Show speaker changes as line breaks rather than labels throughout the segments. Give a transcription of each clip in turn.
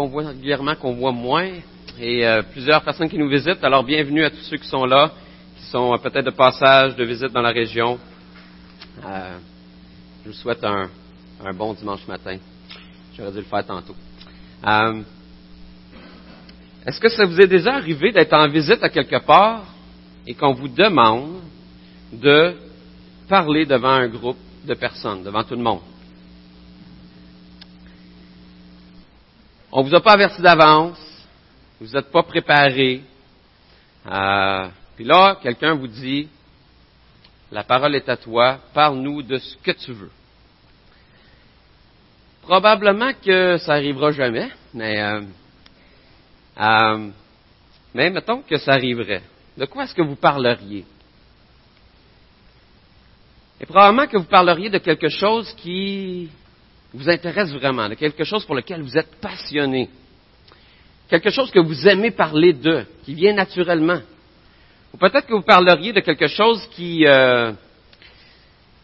qu'on voit régulièrement, qu'on voit moins, et euh, plusieurs personnes qui nous visitent. Alors bienvenue à tous ceux qui sont là, qui sont euh, peut-être de passage, de visite dans la région. Euh, je vous souhaite un, bon dimanche matin. J'aurais dû le faire tantôt. Est-ce que ça vous est déjà arrivé d'être en visite à quelque part et qu'on vous demande de parler devant un groupe de personnes, devant tout le monde? On vous a pas averti d'avance, vous n'êtes pas préparé. Euh, puis là, quelqu'un vous dit, la parole est à toi, parle-nous de ce que tu veux. Probablement que ça arrivera jamais, mais, euh, euh, mais mettons que ça arriverait. De quoi est-ce que vous parleriez? Et probablement que vous parleriez de quelque chose qui vous intéresse vraiment, de quelque chose pour lequel vous êtes passionné, quelque chose que vous aimez parler de, qui vient naturellement. Ou peut-être que vous parleriez de quelque chose qui, euh,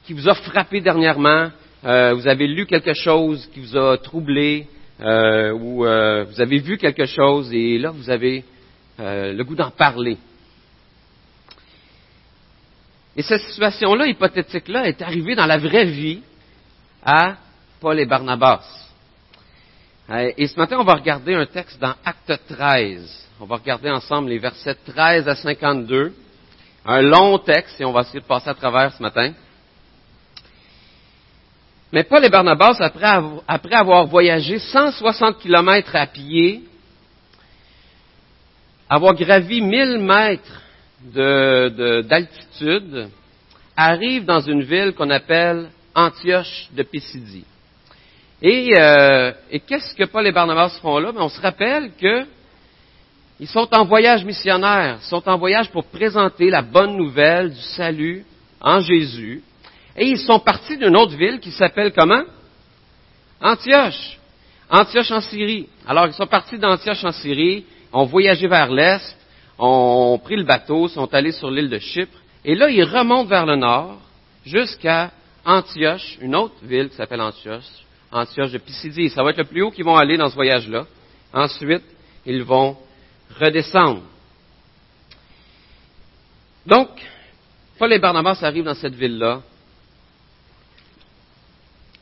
qui vous a frappé dernièrement, euh, vous avez lu quelque chose qui vous a troublé, euh, ou vous avez vu quelque chose et là vous avez le goût d'en parler. Et cette situation-là, hypothétique-là, est arrivée dans la vraie vie à Paul et Barnabas. Euh, et ce matin, on va regarder un texte dans Acte 13. On va regarder ensemble les versets 13 à 52. Un long texte et on va essayer de passer à travers ce matin. Mais Paul et Barnabas, après avoir voyagé 160 kilomètres à pied, avoir gravi 1000 mètres d'altitude, de, arrivent dans une ville qu'on appelle Antioche de Pisidie. Et, euh, et qu'est-ce que Paul et Barnabas font là? Ben, on se rappelle qu'ils sont en voyage missionnaire, ils sont en voyage pour présenter la bonne nouvelle du salut en Jésus. Et ils sont partis d'une autre ville qui s'appelle comment? Antioche. Antioche en Syrie. Alors, ils sont partis d'Antioche en Syrie, ont voyagé vers l'Est, ont pris le bateau, sont allés sur l'île de Chypre, et là, ils remontent vers le nord jusqu'à Antioche, une autre ville qui s'appelle Antioche, Antioche de Pisidie. Ça va être le plus haut qu'ils vont aller dans ce voyage-là. Ensuite, ils vont redescendre. Donc, Paul et Barnabas arrivent dans cette ville-là.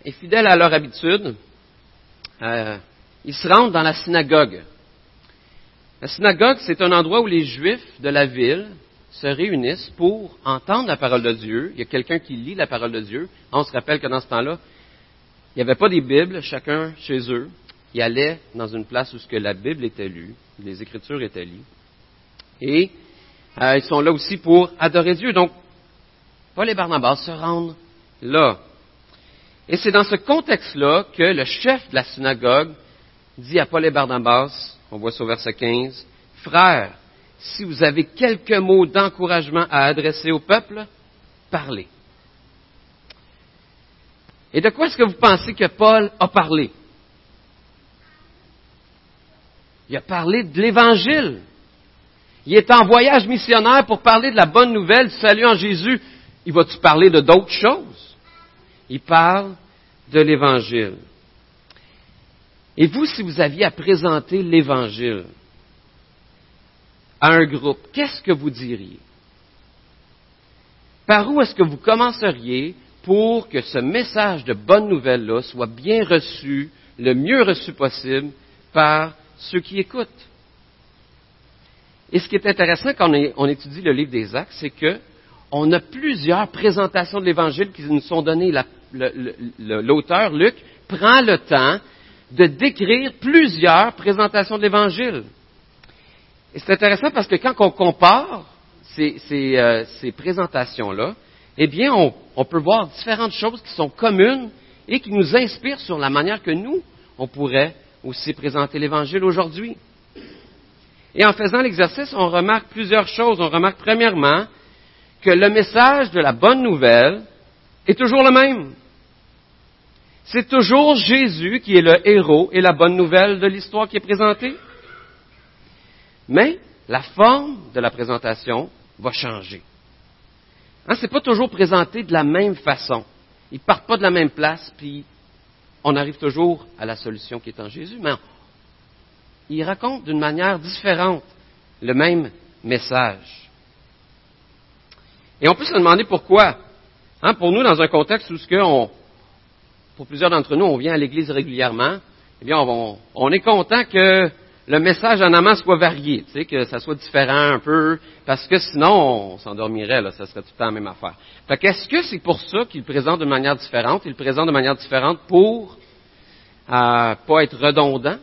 Et fidèles à leur habitude, euh, ils se rendent dans la synagogue. La synagogue, c'est un endroit où les Juifs de la ville se réunissent pour entendre la parole de Dieu. Il y a quelqu'un qui lit la parole de Dieu. On se rappelle que dans ce temps-là, il n'y avait pas des Bibles, chacun chez eux. Ils allaient dans une place où la Bible était lue, les Écritures étaient lues. Et euh, ils sont là aussi pour adorer Dieu. Donc, Paul et Barnabas se rendent là. Et c'est dans ce contexte-là que le chef de la synagogue dit à Paul et Barnabas, on voit ça au verset 15, Frères, si vous avez quelques mots d'encouragement à adresser au peuple, parlez. Et de quoi est-ce que vous pensez que Paul a parlé? Il a parlé de l'Évangile. Il est en voyage missionnaire pour parler de la bonne nouvelle du salut en Jésus. Il va-tu parler de d'autres choses? Il parle de l'Évangile. Et vous, si vous aviez à présenter l'Évangile à un groupe, qu'est-ce que vous diriez? Par où est-ce que vous commenceriez pour que ce message de bonne nouvelle-là soit bien reçu, le mieux reçu possible par ceux qui écoutent. Et ce qui est intéressant quand on, étudie le livre des Actes, c'est que on a plusieurs présentations de l'Évangile qui nous sont données. L'auteur, Luc, prend le temps de décrire plusieurs présentations de l'Évangile. Et c'est intéressant parce que quand on compare ces, ces, euh, ces présentations-là, eh bien, on, peut voir différentes choses qui sont communes et qui nous inspirent sur la manière que nous, on pourrait aussi présenter l'Évangile aujourd'hui. Et en faisant l'exercice, on remarque plusieurs choses. On remarque premièrement que le message de la bonne nouvelle est toujours le même. C'est toujours Jésus qui est le héros et la bonne nouvelle de l'histoire qui est présentée. Mais la forme de la présentation va changer. Hein, c'est pas toujours présenté de la même façon. Ils partent pas de la même place, puis on arrive toujours à la solution qui est en Jésus, mais il raconte d'une manière différente le même message. Et on peut se demander pourquoi. Hein, pour nous, dans un contexte où ce que on, pour plusieurs d'entre nous, on vient à l'Église régulièrement, eh bien, on est content que le message en amont soit varié, tu sais, que ça soit différent un peu, parce que sinon, on s'endormirait, là, ça serait tout le temps la même affaire. Fait qu'est-ce que c'est pour ça qu'il présente de manière différente? Il présente de manière différente pour euh, pas être redondant.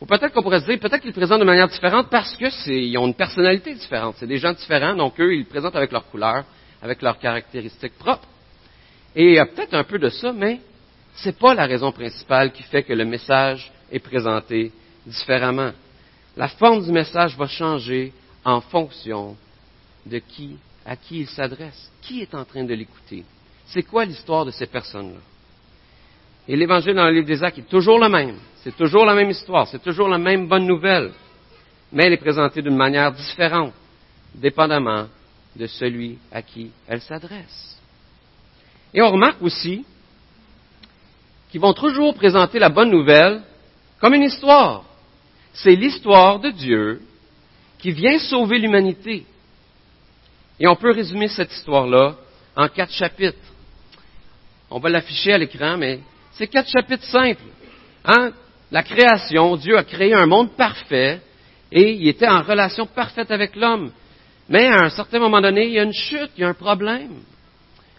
Ou peut-être qu'on pourrait se dire, peut-être qu'il présente de manière différente parce que c'est, ont une personnalité différente. C'est des gens différents, donc eux, ils présentent avec leur couleur, avec leurs caractéristiques propres. Et il y a peut-être un peu de ça, mais c'est pas la raison principale qui fait que le message est présenté différemment. La forme du message va changer en fonction de qui, à qui il s'adresse, qui est en train de l'écouter. C'est quoi l'histoire de ces personnes-là? Et l'évangile dans le livre des Actes est toujours le même. C'est toujours la même histoire. C'est toujours la même bonne nouvelle. Mais elle est présentée d'une manière différente, dépendamment de celui à qui elle s'adresse. Et on remarque aussi qu'ils vont toujours présenter la bonne nouvelle comme une histoire c'est l'histoire de Dieu qui vient sauver l'humanité. Et on peut résumer cette histoire-là en quatre chapitres. On va l'afficher à l'écran, mais c'est quatre chapitres simples. Hein? La création, Dieu a créé un monde parfait et il était en relation parfaite avec l'homme. Mais à un certain moment donné, il y a une chute, il y a un problème.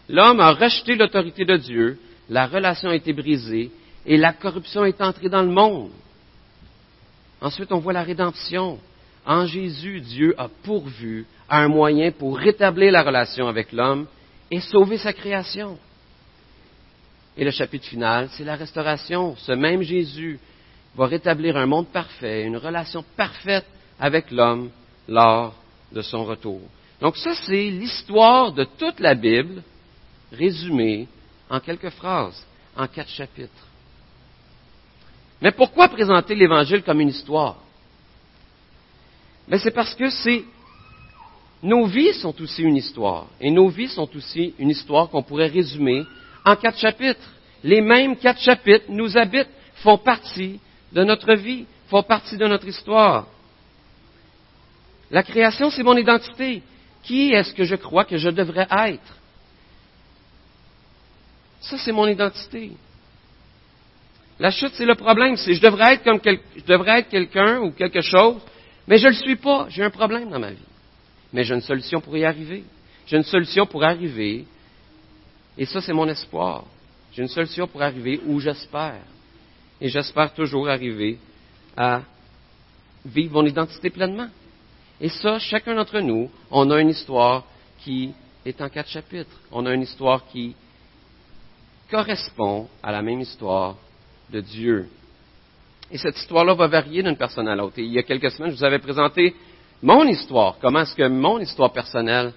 L'homme a rejeté l'autorité de Dieu, la relation a été brisée et la corruption est entrée dans le monde. Ensuite, on voit la rédemption. En Jésus, Dieu a pourvu un moyen pour rétablir la relation avec l'homme et sauver sa création. Et le chapitre final, c'est la restauration. Ce même Jésus va rétablir un monde parfait, une relation parfaite avec l'homme lors de son retour. Donc ça, c'est l'histoire de toute la Bible résumée en quelques phrases, en quatre chapitres. Mais pourquoi présenter l'Évangile comme une histoire? Mais c'est parce que c'est nos vies sont aussi une histoire, et nos vies sont aussi une histoire qu'on pourrait résumer en quatre chapitres. Les mêmes quatre chapitres nous habitent, font partie de notre vie, font partie de notre histoire. La création, c'est mon identité. Qui est-ce que je crois que je devrais être? Ça, c'est mon identité. La chute, c'est le problème. C'est je devrais être comme je devrais être quelqu'un ou quelque chose, mais je ne le suis pas. J'ai un problème dans ma vie. Mais j'ai une solution pour y arriver. J'ai une solution pour arriver. Et ça, c'est mon espoir. J'ai une solution pour arriver où j'espère. Et j'espère toujours arriver à vivre mon identité pleinement. Et ça, chacun d'entre nous, on a une histoire qui est en quatre chapitres. On a une histoire qui correspond à la même histoire de Dieu. Et cette histoire-là va varier d'une personne à l'autre. Il y a quelques semaines, je vous avais présenté mon histoire, comment est-ce que mon histoire personnelle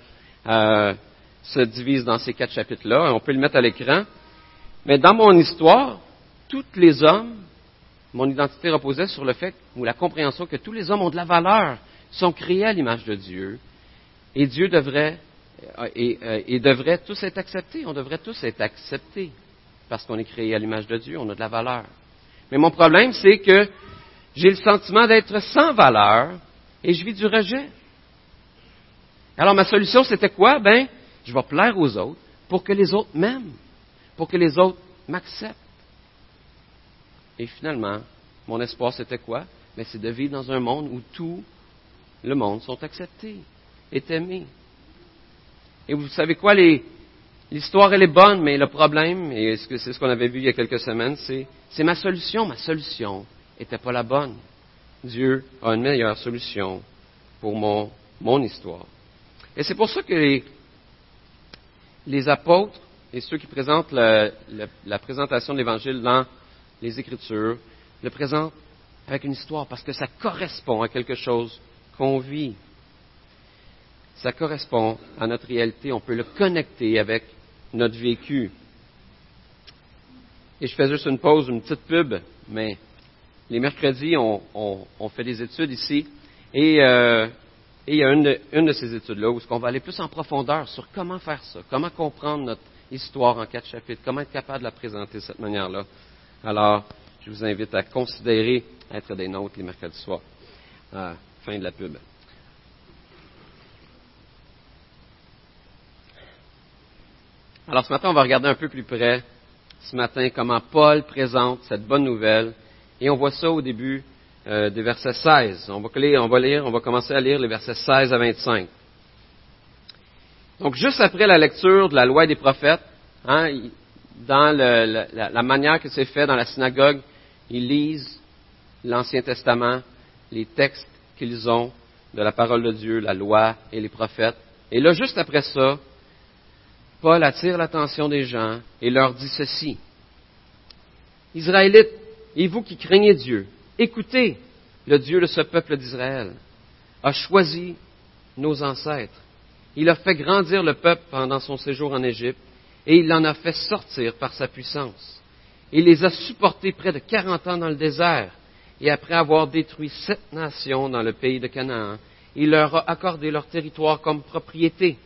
euh, se divise dans ces quatre chapitres-là. On peut le mettre à l'écran. Mais dans mon histoire, tous les hommes, mon identité reposait sur le fait, ou la compréhension que tous les hommes ont de la valeur, sont créés à l'image de Dieu, et Dieu devrait, euh, euh, et devrait tous être acceptés. On devrait tous être acceptés parce qu'on est créé à l'image de Dieu, on a de la valeur. Mais mon problème, c'est que j'ai le sentiment d'être sans valeur et je vis du rejet. Alors ma solution, c'était quoi? Ben, je vais plaire aux autres pour que les autres m'aiment, pour que les autres m'acceptent. Et finalement, mon espoir, c'était quoi? Ben, c'est de vivre dans un monde où tout le monde sont acceptés, est aimé. Et vous savez quoi, les, L'histoire, elle est bonne, mais le problème, et c'est ce qu'on avait vu il y a quelques semaines, c'est, c'est ma solution. Ma solution n'était pas la bonne. Dieu a une meilleure solution pour mon, histoire. Et c'est pour ça que les, apôtres et ceux qui présentent la présentation de l'Évangile dans les Écritures le présentent avec une histoire, parce que ça correspond à quelque chose qu'on vit. Ça correspond à notre réalité. On peut le connecter avec notre vécu. Et je fais juste une pause, une petite pub, mais les mercredis, on, fait des études ici. Euh, et, il y a une de, ces études-là où on va aller plus en profondeur sur comment faire ça, comment comprendre notre histoire en quatre chapitres, comment être capable de la présenter de cette manière-là. Alors, Je vous invite à considérer être des nôtres les mercredis soirs. Fin de la pub. Alors ce matin, on va regarder un peu plus près, ce matin, comment Paul présente cette bonne nouvelle. Et on voit ça au début euh, des versets 16. On va, lire, on va commencer à lire les versets 16 à 25. Donc juste après la lecture de la loi des prophètes, hein, dans la, la, manière que c'est fait dans la synagogue, ils lisent l'Ancien Testament, les textes qu'ils ont de la parole de Dieu, la loi et les prophètes. Et là, juste après ça, Paul attire l'attention des gens et leur dit ceci. Israélites, et vous qui craignez Dieu, écoutez, le Dieu de ce peuple d'Israël a choisi nos ancêtres. Il a fait grandir le peuple pendant son séjour en Égypte et il l'en a fait sortir par sa puissance. Il les a supportés près de quarante ans dans le désert et après avoir détruit sept nations dans le pays de Canaan, il leur a accordé leur territoire comme propriété.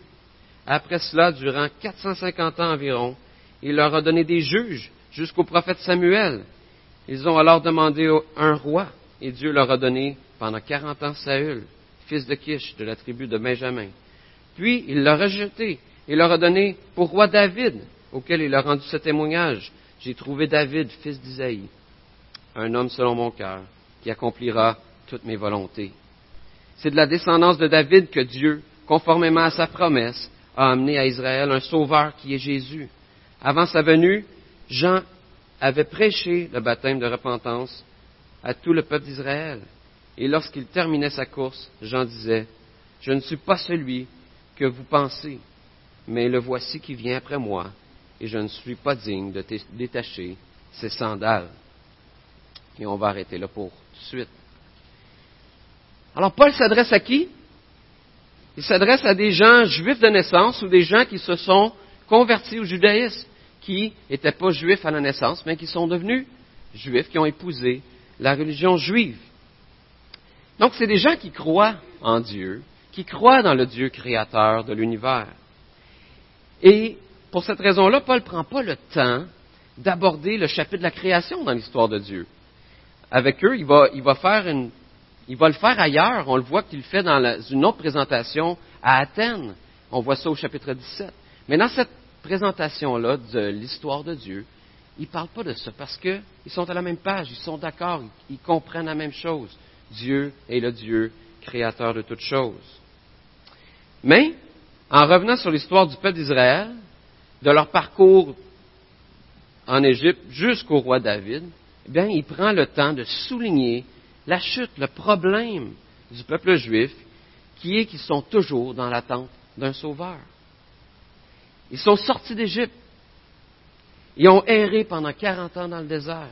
Après cela, durant 450 ans environ, il leur a donné des juges jusqu'au prophète Samuel. Ils ont alors demandé un roi, et Dieu leur a donné pendant 40 ans Saül, fils de Kish, de la tribu de Benjamin. Puis il l'a rejeté et leur a donné pour roi David, auquel il a rendu ce témoignage. J'ai trouvé David, fils d'Isaïe, un homme selon mon cœur, qui accomplira toutes mes volontés. C'est de la descendance de David que Dieu, conformément à sa promesse, a amené à Israël un sauveur qui est Jésus. Avant sa venue, Jean avait prêché le baptême de repentance à tout le peuple d'Israël. Et lorsqu'il terminait sa course, Jean disait, Je ne suis pas celui que vous pensez, mais le voici qui vient après moi, et je ne suis pas digne de détacher ses sandales. Et on va arrêter là pour tout de suite. Alors Paul s'adresse à qui? Il s'adresse à des gens juifs de naissance ou des gens qui se sont convertis au judaïsme, qui n'étaient pas juifs à la naissance, mais qui sont devenus juifs, qui ont épousé la religion juive. Donc, c'est des gens qui croient en Dieu, qui croient dans le Dieu créateur de l'univers. Et pour cette raison-là, Paul ne prend pas le temps d'aborder le chapitre de la création dans l'histoire de Dieu. Avec eux, il va, faire une il va le faire ailleurs. On le voit qu'il le fait dans une autre présentation à Athènes. On voit ça au chapitre 17. Mais dans cette présentation-là de l'histoire de Dieu, ils ne parlent pas de ça parce qu'ils sont à la même page, ils sont d'accord, ils comprennent la même chose. Dieu est le Dieu créateur de toutes choses. Mais, en revenant sur l'histoire du peuple d'Israël, de leur parcours en Égypte jusqu'au roi David, eh bien, il prend le temps de souligner la chute, le problème du peuple juif, qui est qu'ils sont toujours dans l'attente d'un sauveur. Ils sont sortis d'Égypte. Ils ont erré pendant 40 ans dans le désert.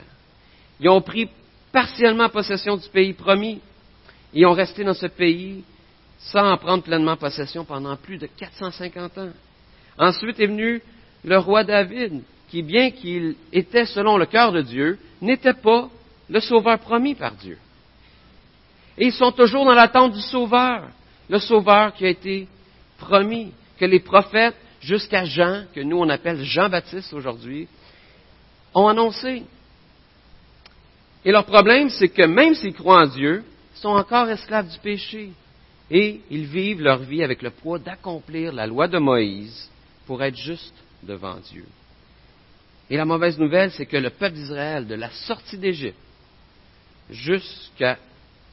Ils ont pris partiellement possession du pays promis. Ils ont resté dans ce pays sans en prendre pleinement possession pendant plus de 450 ans. Ensuite est venu le roi David, qui, bien qu'il était selon le cœur de Dieu, n'était pas le sauveur promis par Dieu. Et ils sont toujours dans l'attente du Sauveur, le Sauveur qui a été promis, que les prophètes, jusqu'à Jean, que nous on appelle Jean-Baptiste aujourd'hui, ont annoncé. Et leur problème, c'est que même s'ils croient en Dieu, ils sont encore esclaves du péché. Et ils vivent leur vie avec le poids d'accomplir la loi de Moïse pour être juste devant Dieu. Et la mauvaise nouvelle, c'est que le peuple d'Israël, de la sortie d'Égypte jusqu'à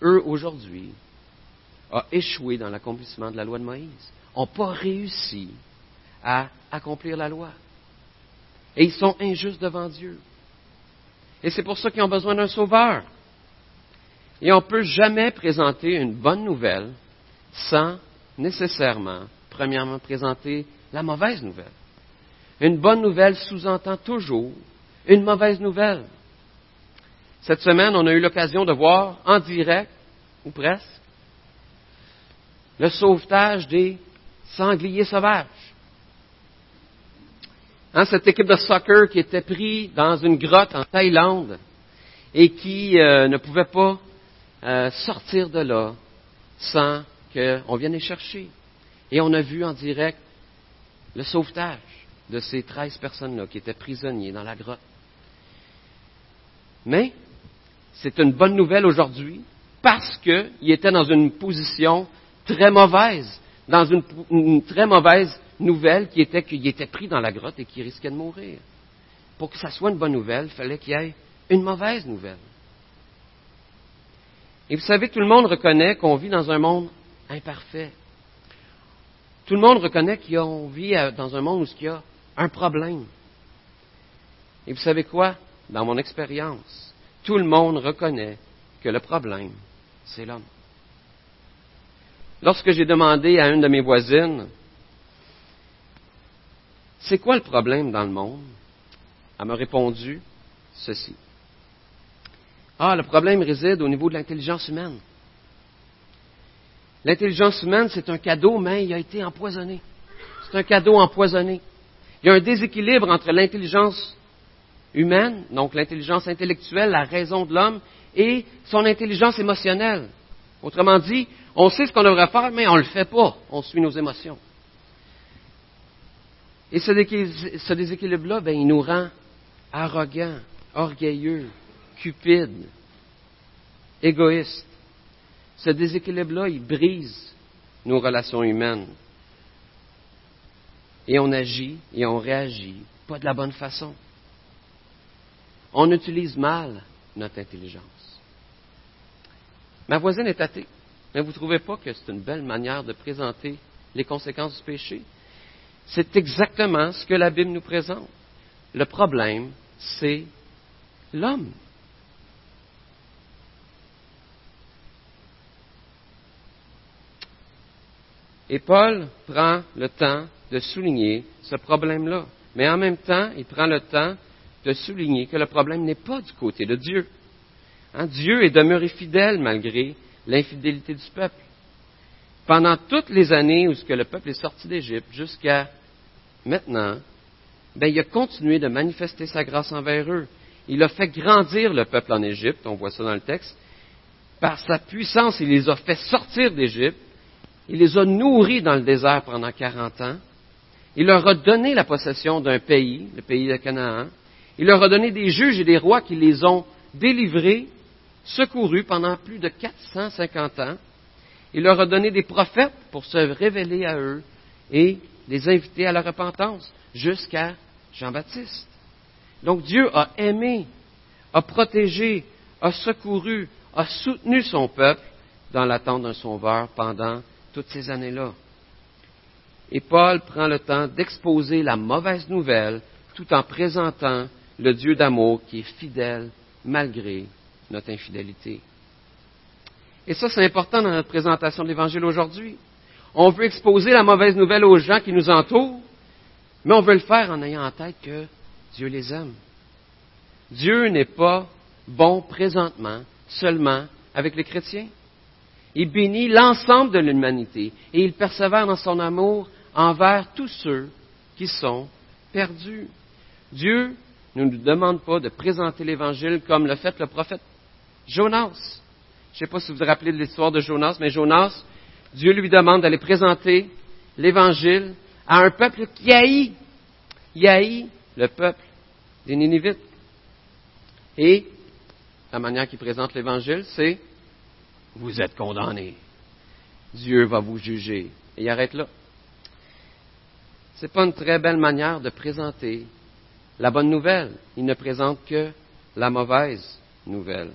eux aujourd'hui, ont échoué dans l'accomplissement de la loi de Moïse, n'ont pas réussi à accomplir la loi. Et ils sont injustes devant Dieu. Et c'est pour ça qu'ils ont besoin d'un sauveur. Et on ne peut jamais présenter une bonne nouvelle sans nécessairement, premièrement, présenter la mauvaise nouvelle. Une bonne nouvelle sous-entend toujours une mauvaise nouvelle. Cette semaine, on a eu l'occasion de voir en direct, ou presque, le sauvetage des sangliers sauvages. Hein, cette équipe de soccer qui était pris dans une grotte en Thaïlande et qui euh, ne pouvait pas euh, sortir de là sans qu'on vienne les chercher. Et on a vu en direct le sauvetage de ces treize personnes-là qui étaient prisonniers dans la grotte. Mais c'est une bonne nouvelle aujourd'hui parce qu'il était dans une position très mauvaise, dans une, très mauvaise nouvelle qui était qu'il était pris dans la grotte et qu'il risquait de mourir. Pour que ça soit une bonne nouvelle, il fallait qu'il y ait une mauvaise nouvelle. Et vous savez, tout le monde reconnaît qu'on vit dans un monde imparfait. Tout le monde reconnaît qu'on vit dans un monde où il y a un problème. Et vous savez quoi? Dans mon expérience, tout le monde reconnaît que le problème, c'est l'homme. Lorsque j'ai demandé à une de mes voisines, c'est quoi le problème dans le monde? Elle m'a répondu ceci. Ah, le problème réside au niveau de l'intelligence humaine. L'intelligence humaine, c'est un cadeau, mais il a été empoisonné. C'est un cadeau empoisonné. Il y a un déséquilibre entre l'intelligence humaine, donc l'intelligence intellectuelle, la raison de l'homme, et son intelligence émotionnelle. Autrement dit, on sait ce qu'on devrait faire, mais on ne le fait pas. On suit nos émotions. Et ce déséquilibre-là, ben, il nous rend arrogants, orgueilleux, cupide, égoïste. Ce déséquilibre-là, il brise nos relations humaines. Et on agit et on réagit pas de la bonne façon. On utilise mal notre intelligence. Ma voisine est athée, mais vous ne trouvez pas que c'est une belle manière de présenter les conséquences du péché? C'est exactement ce que la Bible nous présente. Le problème, c'est l'homme. Et Paul prend le temps de souligner ce problème-là. Mais en même temps, il prend le temps de souligner que le problème n'est pas du côté de Dieu. Hein, Dieu est demeuré fidèle malgré l'infidélité du peuple. Pendant toutes les années où le peuple est sorti d'Égypte jusqu'à maintenant, ben, il a continué de manifester sa grâce envers eux. Il a fait grandir le peuple en Égypte, on voit ça dans le texte. Par sa puissance, il les a fait sortir d'Égypte il les a nourris dans le désert pendant 40 ans. Il leur a donné la possession d'un pays, le pays de Canaan. Il leur a donné des juges et des rois qui les ont délivrés, secourus pendant plus de 450 ans. Il leur a donné des prophètes pour se révéler à eux et les inviter à la repentance jusqu'à Jean-Baptiste. Donc Dieu a aimé, a protégé, a secouru, a soutenu son peuple dans l'attente d'un sauveur pendant toutes ces années-là. Et Paul prend le temps d'exposer la mauvaise nouvelle tout en présentant le Dieu d'amour qui est fidèle malgré notre infidélité. Et ça, c'est important dans notre présentation de l'Évangile aujourd'hui. On veut exposer la mauvaise nouvelle aux gens qui nous entourent, mais on veut le faire en ayant en tête que Dieu les aime. Dieu n'est pas bon présentement seulement avec les chrétiens. Il bénit l'ensemble de l'humanité et il persévère dans son amour envers tous ceux qui sont perdus. Dieu ne nous demande pas de présenter l'Évangile comme l'a fait le prophète Jonas. Je ne sais pas si vous vous rappelez de l'histoire de Jonas, mais Jonas, Dieu lui demande d'aller présenter l'Évangile à un peuple qui haït, il haït le peuple des Ninivites. Et la manière qu'il présente l'Évangile, c'est vous êtes condamnés. Dieu va vous juger. Et il arrête là. Ce n'est pas une très belle manière de présenter la bonne nouvelle. Il ne présente que la mauvaise nouvelle.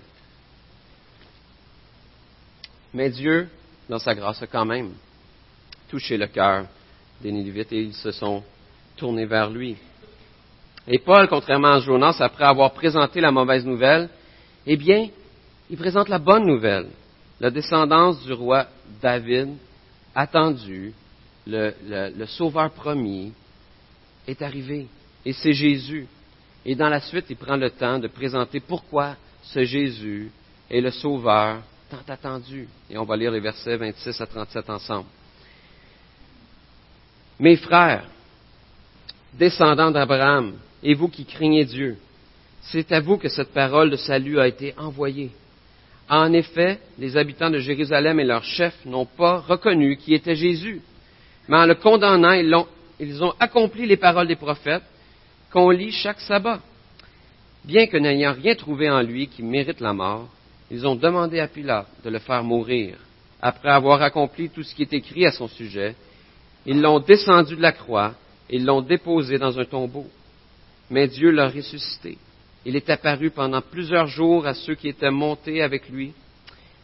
Mais Dieu, dans sa grâce, a quand même touché le cœur des Ninévites et ils se sont tournés vers lui. Et Paul, contrairement à Jonas, après avoir présenté la mauvaise nouvelle, eh bien, il présente la bonne nouvelle la descendance du roi David, attendu, le, le, sauveur promis, est arrivé. Et c'est Jésus. Et dans la suite, il prend le temps de présenter pourquoi ce Jésus est le sauveur tant attendu. Et on va lire les versets 26 à 37 ensemble. Mes frères, descendants d'Abraham, et vous qui craignez Dieu, c'est à vous que cette parole de salut a été envoyée. En effet, les habitants de Jérusalem et leurs chefs n'ont pas reconnu qui était Jésus, mais en le condamnant, ils ont, accompli les paroles des prophètes qu'on lit chaque sabbat. Bien que n'ayant rien trouvé en lui qui mérite la mort, ils ont demandé à Pilate de le faire mourir. Après avoir accompli tout ce qui est écrit à son sujet, ils l'ont descendu de la croix et l'ont déposé dans un tombeau. Mais Dieu l'a ressuscité. Il est apparu pendant plusieurs jours à ceux qui étaient montés avec lui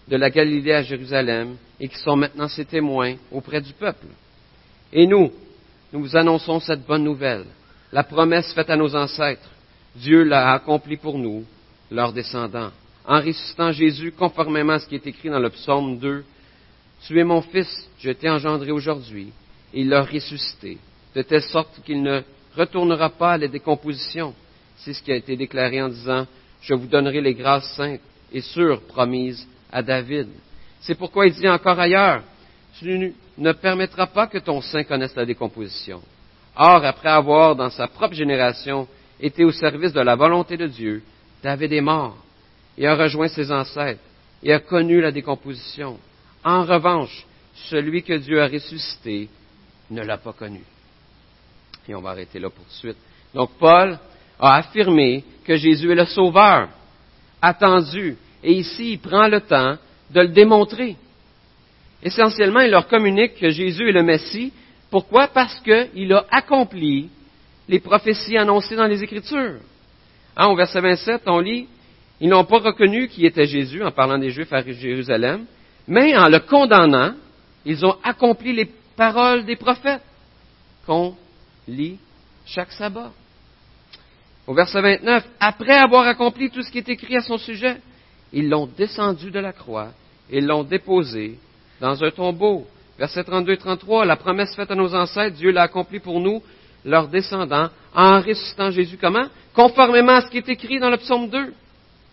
de la Galilée à Jérusalem et qui sont maintenant ses témoins auprès du peuple. Et nous, nous vous annonçons cette bonne nouvelle, la promesse faite à nos ancêtres. Dieu l'a accomplie pour nous, leurs descendants, en ressuscitant Jésus conformément à ce qui est écrit dans le psaume 2. Tu es mon fils, je t'ai engendré aujourd'hui, et il l'a ressuscité, de telle sorte qu'il ne retournera pas à la décomposition. C'est ce qui a été déclaré en disant, je vous donnerai les grâces saintes et sûres promises à David. C'est pourquoi il dit encore ailleurs, tu ne permettras pas que ton sein connaisse la décomposition. Or, après avoir, dans sa propre génération, été au service de la volonté de Dieu, David est mort et a rejoint ses ancêtres et a connu la décomposition. En revanche, celui que Dieu a ressuscité ne l'a pas connu. Et on va arrêter là pour de suite. Donc, Paul a affirmé que Jésus est le Sauveur, attendu, et ici, il prend le temps de le démontrer. Essentiellement, il leur communique que Jésus est le Messie. Pourquoi? Parce qu'il a accompli les prophéties annoncées dans les Écritures. Hein, au verset 27, on lit, ils n'ont pas reconnu qui était Jésus en parlant des Juifs à Jérusalem, mais en le condamnant, ils ont accompli les paroles des prophètes qu'on lit chaque sabbat. Au verset 29, après avoir accompli tout ce qui est écrit à son sujet, ils l'ont descendu de la croix et l'ont déposé dans un tombeau. Verset 32 et 33, la promesse faite à nos ancêtres, Dieu l'a accomplie pour nous, leurs descendants, en ressuscitant Jésus comment? Conformément à ce qui est écrit dans le psaume 2.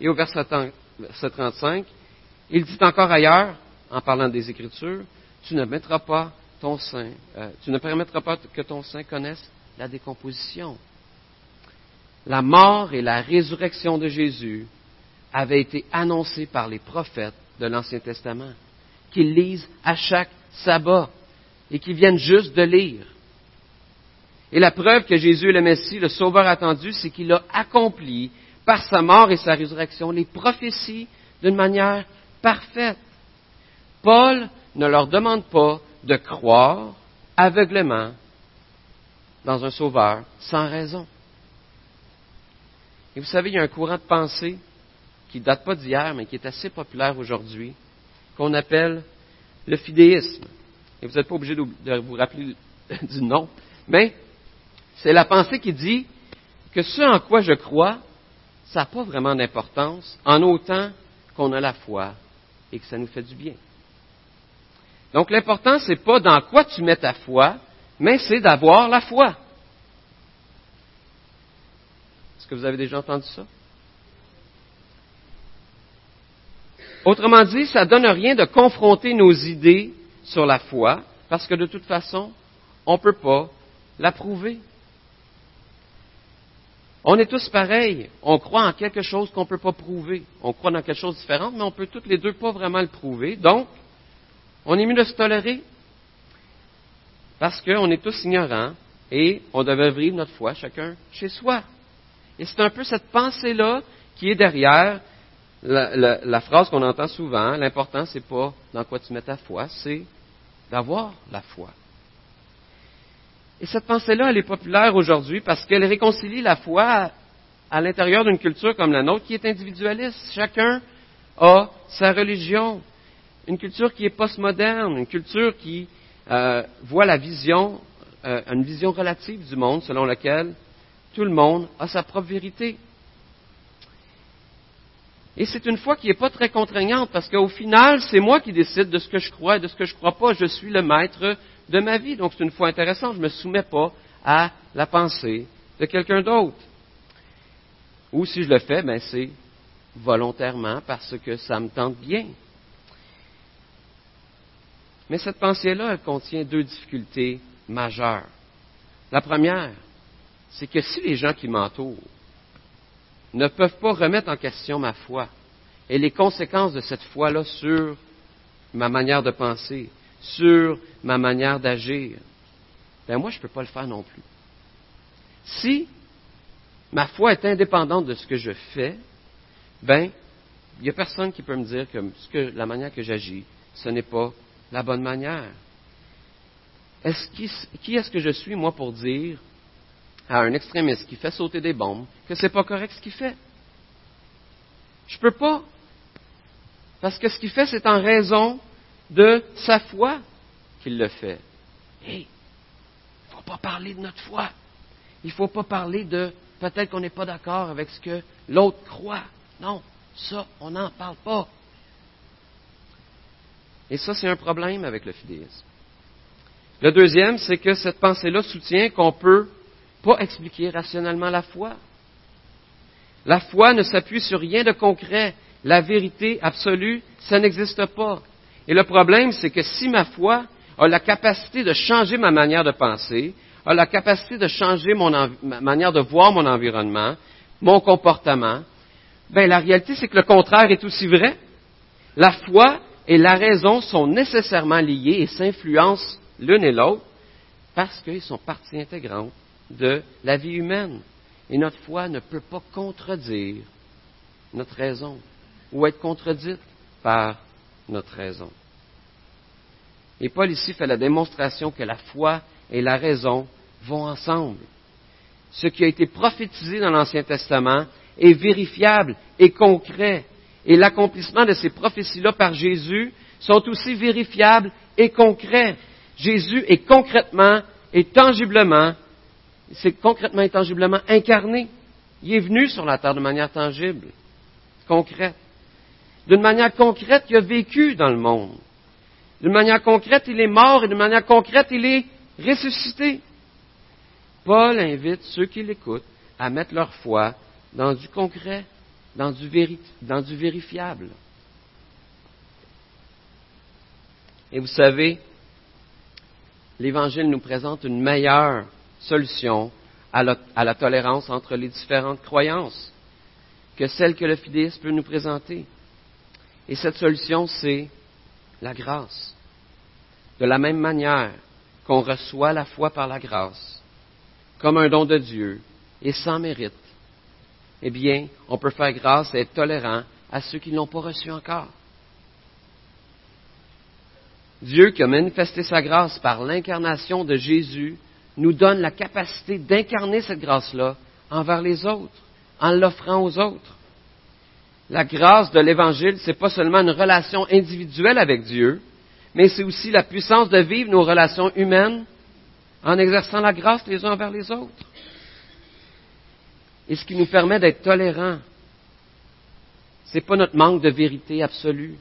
Et au verset 35, il dit encore ailleurs, en parlant des Écritures, tu ne mettras pas ton sein, euh, tu ne permettras pas que ton sein connaisse la décomposition. La mort et la résurrection de Jésus avaient été annoncées par les prophètes de l'Ancien Testament, qu'ils lisent à chaque sabbat et qu'ils viennent juste de lire. Et la preuve que Jésus est le Messie, le Sauveur attendu, c'est qu'il a accompli par sa mort et sa résurrection les prophéties d'une manière parfaite. Paul ne leur demande pas de croire aveuglément dans un Sauveur sans raison. Et vous savez, il y a un courant de pensée qui ne date pas d'hier, mais qui est assez populaire aujourd'hui, qu'on appelle le fidéisme. Et vous n'êtes pas obligé de vous rappeler du nom, mais c'est la pensée qui dit que ce en quoi je crois, ça n'a pas vraiment d'importance, en autant qu'on a la foi et que ça nous fait du bien. Donc l'important, ce n'est pas dans quoi tu mets ta foi, mais c'est d'avoir la foi. Est-ce que vous avez déjà entendu ça? Autrement dit, ça ne donne rien de confronter nos idées sur la foi, parce que de toute façon, on ne peut pas la prouver. On est tous pareils. On croit en quelque chose qu'on ne peut pas prouver. On croit dans quelque chose de différent, mais on peut toutes les deux pas vraiment le prouver. Donc, on est mieux de se tolérer. Parce qu'on est tous ignorants et on devait vivre notre foi chacun chez soi. Et c'est un peu cette pensée-là qui est derrière la, phrase qu'on entend souvent, l'important, c'est pas dans quoi tu mets ta foi, c'est d'avoir la foi. Et cette pensée-là, elle est populaire aujourd'hui parce qu'elle réconcilie la foi à, l'intérieur d'une culture comme la nôtre qui est individualiste. Chacun a sa religion. Une culture qui est postmoderne, une culture qui euh, voit la vision, euh, une vision relative du monde selon laquelle tout le monde a sa propre vérité. Et c'est une foi qui n'est pas très contraignante parce qu'au final, c'est moi qui décide de ce que je crois et de ce que je ne crois pas. Je suis le maître de ma vie. Donc c'est une foi intéressante. Je ne me soumets pas à la pensée de quelqu'un d'autre. Ou si je le fais, ben c'est volontairement parce que ça me tente bien. Mais cette pensée-là, elle contient deux difficultés majeures. La première, c'est que si les gens qui m'entourent ne peuvent pas remettre en question ma foi et les conséquences de cette foi-là sur ma manière de penser, sur ma manière d'agir, ben moi, je ne peux pas le faire non plus. Si ma foi est indépendante de ce que je fais, ben, il n'y a personne qui peut me dire que, la manière que j'agis, ce n'est pas la bonne manière. Qui est-ce que je suis, moi, pour dire à un extrémiste qui fait sauter des bombes que c'est pas correct ce qu'il fait? Je peux pas. Parce que ce qu'il fait, c'est en raison de sa foi qu'il le fait. Hé, il ne faut pas parler de notre foi. Il ne faut pas parler de peut-être qu'on n'est pas d'accord avec ce que l'autre croit. Non, ça, on n'en parle pas. Et ça, c'est un problème avec le fidéisme. Le deuxième, c'est que cette pensée-là soutient qu'on ne peut pas expliquer rationnellement la foi. La foi ne s'appuie sur rien de concret. La vérité absolue, ça n'existe pas. Et le problème, c'est que si ma foi a la capacité de changer ma manière de penser, a la capacité de changer ma manière de voir mon environnement, mon comportement, ben la réalité, c'est que le contraire est aussi vrai. La foi et la raison sont nécessairement liées et s'influencent l'une et l'autre parce qu'ils sont partie intégrante de la vie humaine. Et notre foi ne peut pas contredire notre raison ou être contredite par notre raison. Et Paul ici fait la démonstration que la foi et la raison vont ensemble. Ce qui a été prophétisé dans l'Ancien Testament est vérifiable et concret. Et l'accomplissement de ces prophéties-là par Jésus sont aussi vérifiables et concrets. Jésus est concrètement et tangiblement, c'est concrètement et tangiblement incarné. Il est venu sur la terre de manière tangible, concrète. D'une manière concrète, il a vécu dans le monde. D'une manière concrète, il est mort et d'une manière concrète, il est ressuscité. Paul invite ceux qui l'écoutent à mettre leur foi dans du concret, dans du, dans du vérifiable. Et vous savez, l'Évangile nous présente une meilleure solution à la, tolérance entre les différentes croyances que celle que le fidéisme peut nous présenter. Et cette solution, c'est la grâce. De la même manière qu'on reçoit la foi par la grâce, comme un don de Dieu, et sans mérite, eh bien, on peut faire grâce et être tolérant à ceux qui ne l'ont pas reçu encore. Dieu qui a manifesté sa grâce par l'incarnation de Jésus nous donne la capacité d'incarner cette grâce-là envers les autres, en l'offrant aux autres. La grâce de l'Évangile, ce n'est pas seulement une relation individuelle avec Dieu, mais c'est aussi la puissance de vivre nos relations humaines en exerçant la grâce les uns envers les autres. Et ce qui nous permet d'être tolérants, ce n'est pas notre manque de vérité absolue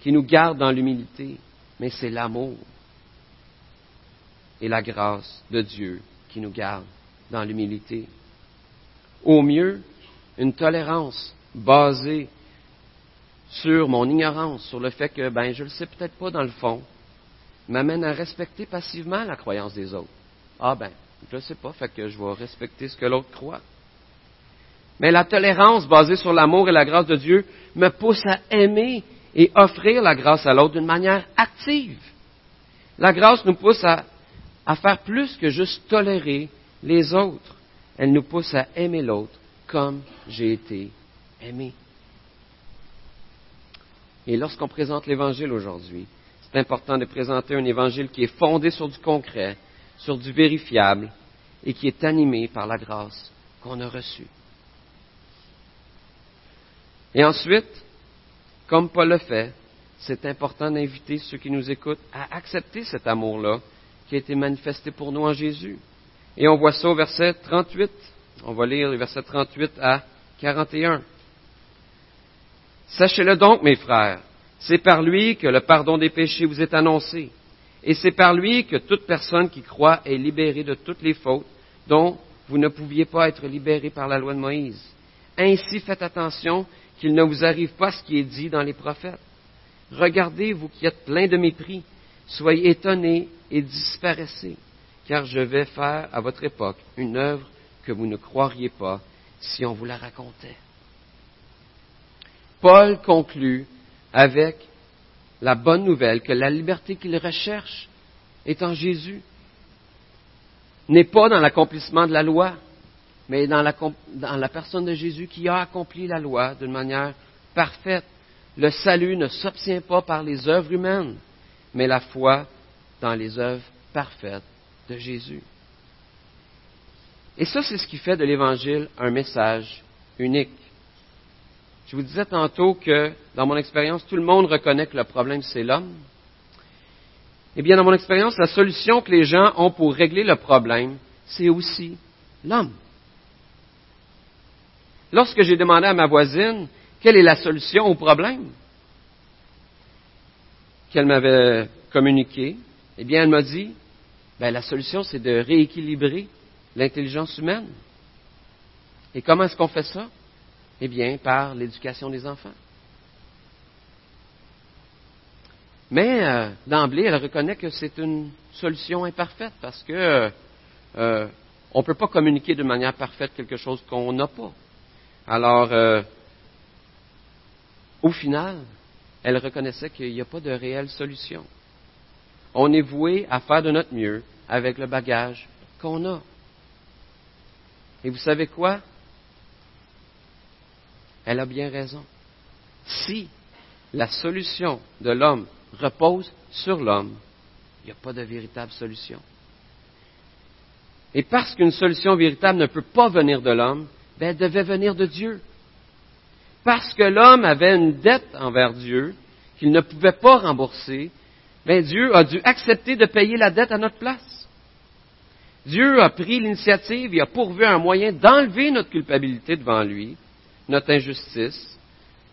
qui nous garde dans l'humilité, mais c'est l'amour et la grâce de Dieu qui nous garde dans l'humilité. Au mieux, une tolérance basée sur mon ignorance, sur le fait que ben, je ne le sais peut-être pas dans le fond, m'amène à respecter passivement la croyance des autres. Ah ben, je ne sais pas, fait que je vais respecter ce que l'autre croit. Mais la tolérance basée sur l'amour et la grâce de Dieu me pousse à aimer et offrir la grâce à l'autre d'une manière active. La grâce nous pousse à, à faire plus que juste tolérer les autres. Elle nous pousse à aimer l'autre comme j'ai été aimé. Et lorsqu'on présente l'Évangile aujourd'hui, c'est important de présenter un Évangile qui est fondé sur du concret, sur du vérifiable et qui est animé par la grâce qu'on a reçue. Et ensuite, comme Paul le fait, c'est important d'inviter ceux qui nous écoutent à accepter cet amour-là qui a été manifesté pour nous en Jésus. Et on voit ça au verset 38. On va lire le verset 38 à 41. Sachez-le donc, mes frères, c'est par lui que le pardon des péchés vous est annoncé, et c'est par lui que toute personne qui croit est libérée de toutes les fautes dont vous ne pouviez pas être libérés par la loi de Moïse. Ainsi faites attention qu'il ne vous arrive pas ce qui est dit dans les prophètes. Regardez, vous qui êtes pleins de mépris, soyez étonnés et disparaissez, car je vais faire à votre époque une œuvre que vous ne croiriez pas si on vous la racontait. Paul conclut avec la bonne nouvelle que la liberté qu'il recherche est en Jésus, n'est pas dans l'accomplissement de la loi, mais dans la, dans la personne de Jésus qui a accompli la loi d'une manière parfaite. Le salut ne s'obtient pas par les œuvres humaines, mais la foi dans les œuvres parfaites de Jésus. Et ça, c'est ce qui fait de l'Évangile un message unique. Je vous disais tantôt que, dans mon expérience, tout le monde reconnaît que le problème, c'est l'homme. Eh bien, dans mon expérience, la solution que les gens ont pour régler le problème, c'est aussi l'homme. Lorsque j'ai demandé à ma voisine quelle est la solution au problème? Qu'elle m'avait communiqué, eh bien, elle m'a dit, ben, la solution, c'est de rééquilibrer l'intelligence humaine. Et comment est-ce qu'on fait ça? Eh bien, par l'éducation des enfants. Mais euh, d'emblée, elle reconnaît que c'est une solution imparfaite parce que euh, on ne peut pas communiquer de manière parfaite quelque chose qu'on n'a pas. Alors, euh, au final, elle reconnaissait qu'il n'y a pas de réelle solution. On est voué à faire de notre mieux avec le bagage qu'on a. Et vous savez quoi? Elle a bien raison. Si la solution de l'homme repose sur l'homme, il n'y a pas de véritable solution. Et parce qu'une solution véritable ne peut pas venir de l'homme, ben, elle devait venir de Dieu. Parce que l'homme avait une dette envers Dieu qu'il ne pouvait pas rembourser, ben, Dieu a dû accepter de payer la dette à notre place. Dieu a pris l'initiative et a pourvu un moyen d'enlever notre culpabilité devant lui, notre injustice,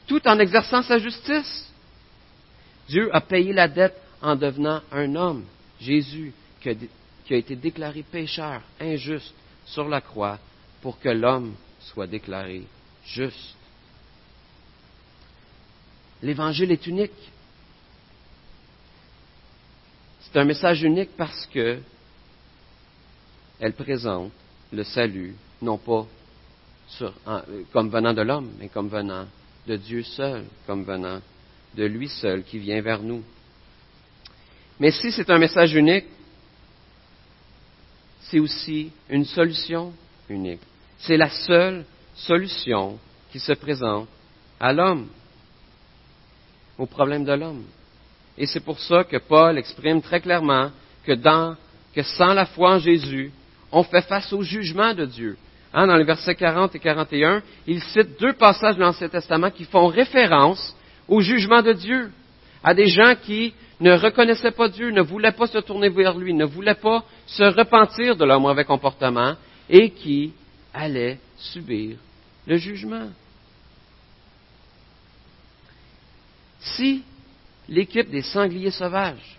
tout en exerçant sa justice. Dieu a payé la dette en devenant un homme, Jésus, qui a, été déclaré pécheur, injuste, sur la croix, pour que l'homme soit déclaré juste. L'évangile est unique. C'est un message unique parce que elle présente le salut, non pas comme venant de l'homme, mais comme venant de Dieu seul, comme venant de lui seul qui vient vers nous. Mais si c'est un message unique, c'est aussi une solution unique. C'est la seule solution qui se présente à l'homme, au problème de l'homme. Et c'est pour ça que Paul exprime très clairement que, sans la foi en Jésus, on fait face au jugement de Dieu. Hein, dans les versets 40 et 41, il cite deux passages de l'Ancien Testament qui font référence au jugement de Dieu, à des gens qui ne reconnaissaient pas Dieu, ne voulaient pas se tourner vers lui, ne voulaient pas se repentir de leur mauvais comportement et qui allaient subir le jugement. Si l'équipe des sangliers sauvages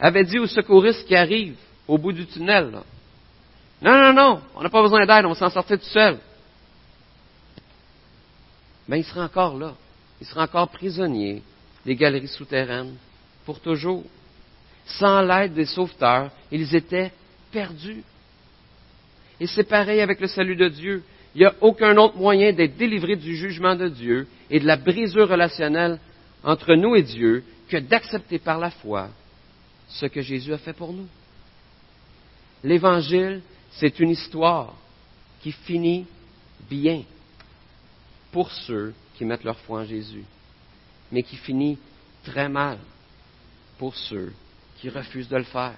avait dit aux secouristes qui arrivent au bout du tunnel, non, non, non, on n'a pas besoin d'aide, on va s'en sortir tout seul. Mais ben, il encore là. Il sera encore prisonnier des galeries souterraines pour toujours. Sans l'aide des sauveteurs, ils étaient perdus. Et c'est pareil avec le salut de Dieu. Il n'y a aucun autre moyen d'être délivré du jugement de Dieu et de la brisure relationnelle entre nous et Dieu que d'accepter par la foi ce que Jésus a fait pour nous. L'Évangile, c'est une histoire qui finit bien pour ceux qui mettent leur foi en Jésus, mais qui finit très mal pour ceux qui refusent de le faire.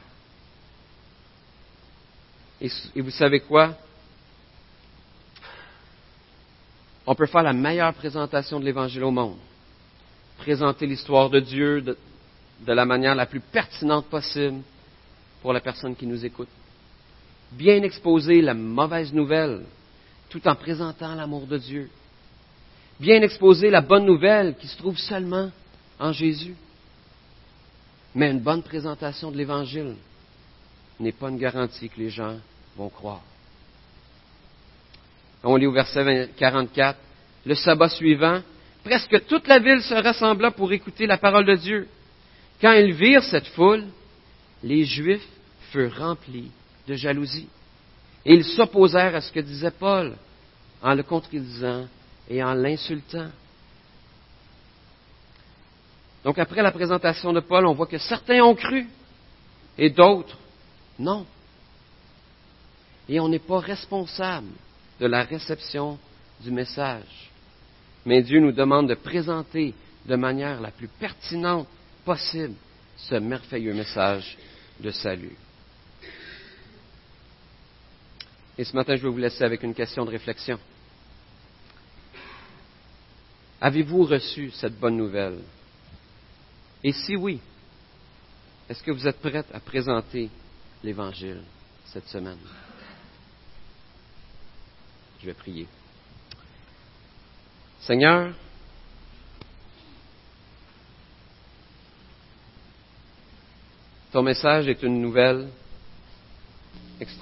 Et, vous savez quoi? On peut faire la meilleure présentation de l'Évangile au monde. Présenter l'histoire de Dieu de, la manière la plus pertinente possible pour la personne qui nous écoute. Bien exposer la mauvaise nouvelle tout en présentant l'amour de Dieu. Bien exposer la bonne nouvelle qui se trouve seulement en Jésus. Mais une bonne présentation de l'Évangile n'est pas une garantie que les gens vont croire. On lit au verset 44, le sabbat suivant, presque toute la ville se rassembla pour écouter la parole de Dieu. Quand ils virent cette foule, les Juifs furent remplis de jalousie. Et ils s'opposèrent à ce que disait Paul en le contredisant et en l'insultant. Donc après la présentation de Paul, on voit que certains ont cru et d'autres non. et on n'est pas responsable de la réception du message. Mais Dieu nous demande de présenter de manière la plus pertinente possible ce merveilleux message de salut. Et ce matin, je vais vous laisser avec une question de réflexion. Avez-vous reçu cette bonne nouvelle? Et si oui, est-ce que vous êtes prête à présenter l'Évangile cette semaine? Je vais prier. Seigneur, ton message est une nouvelle extraordinaire.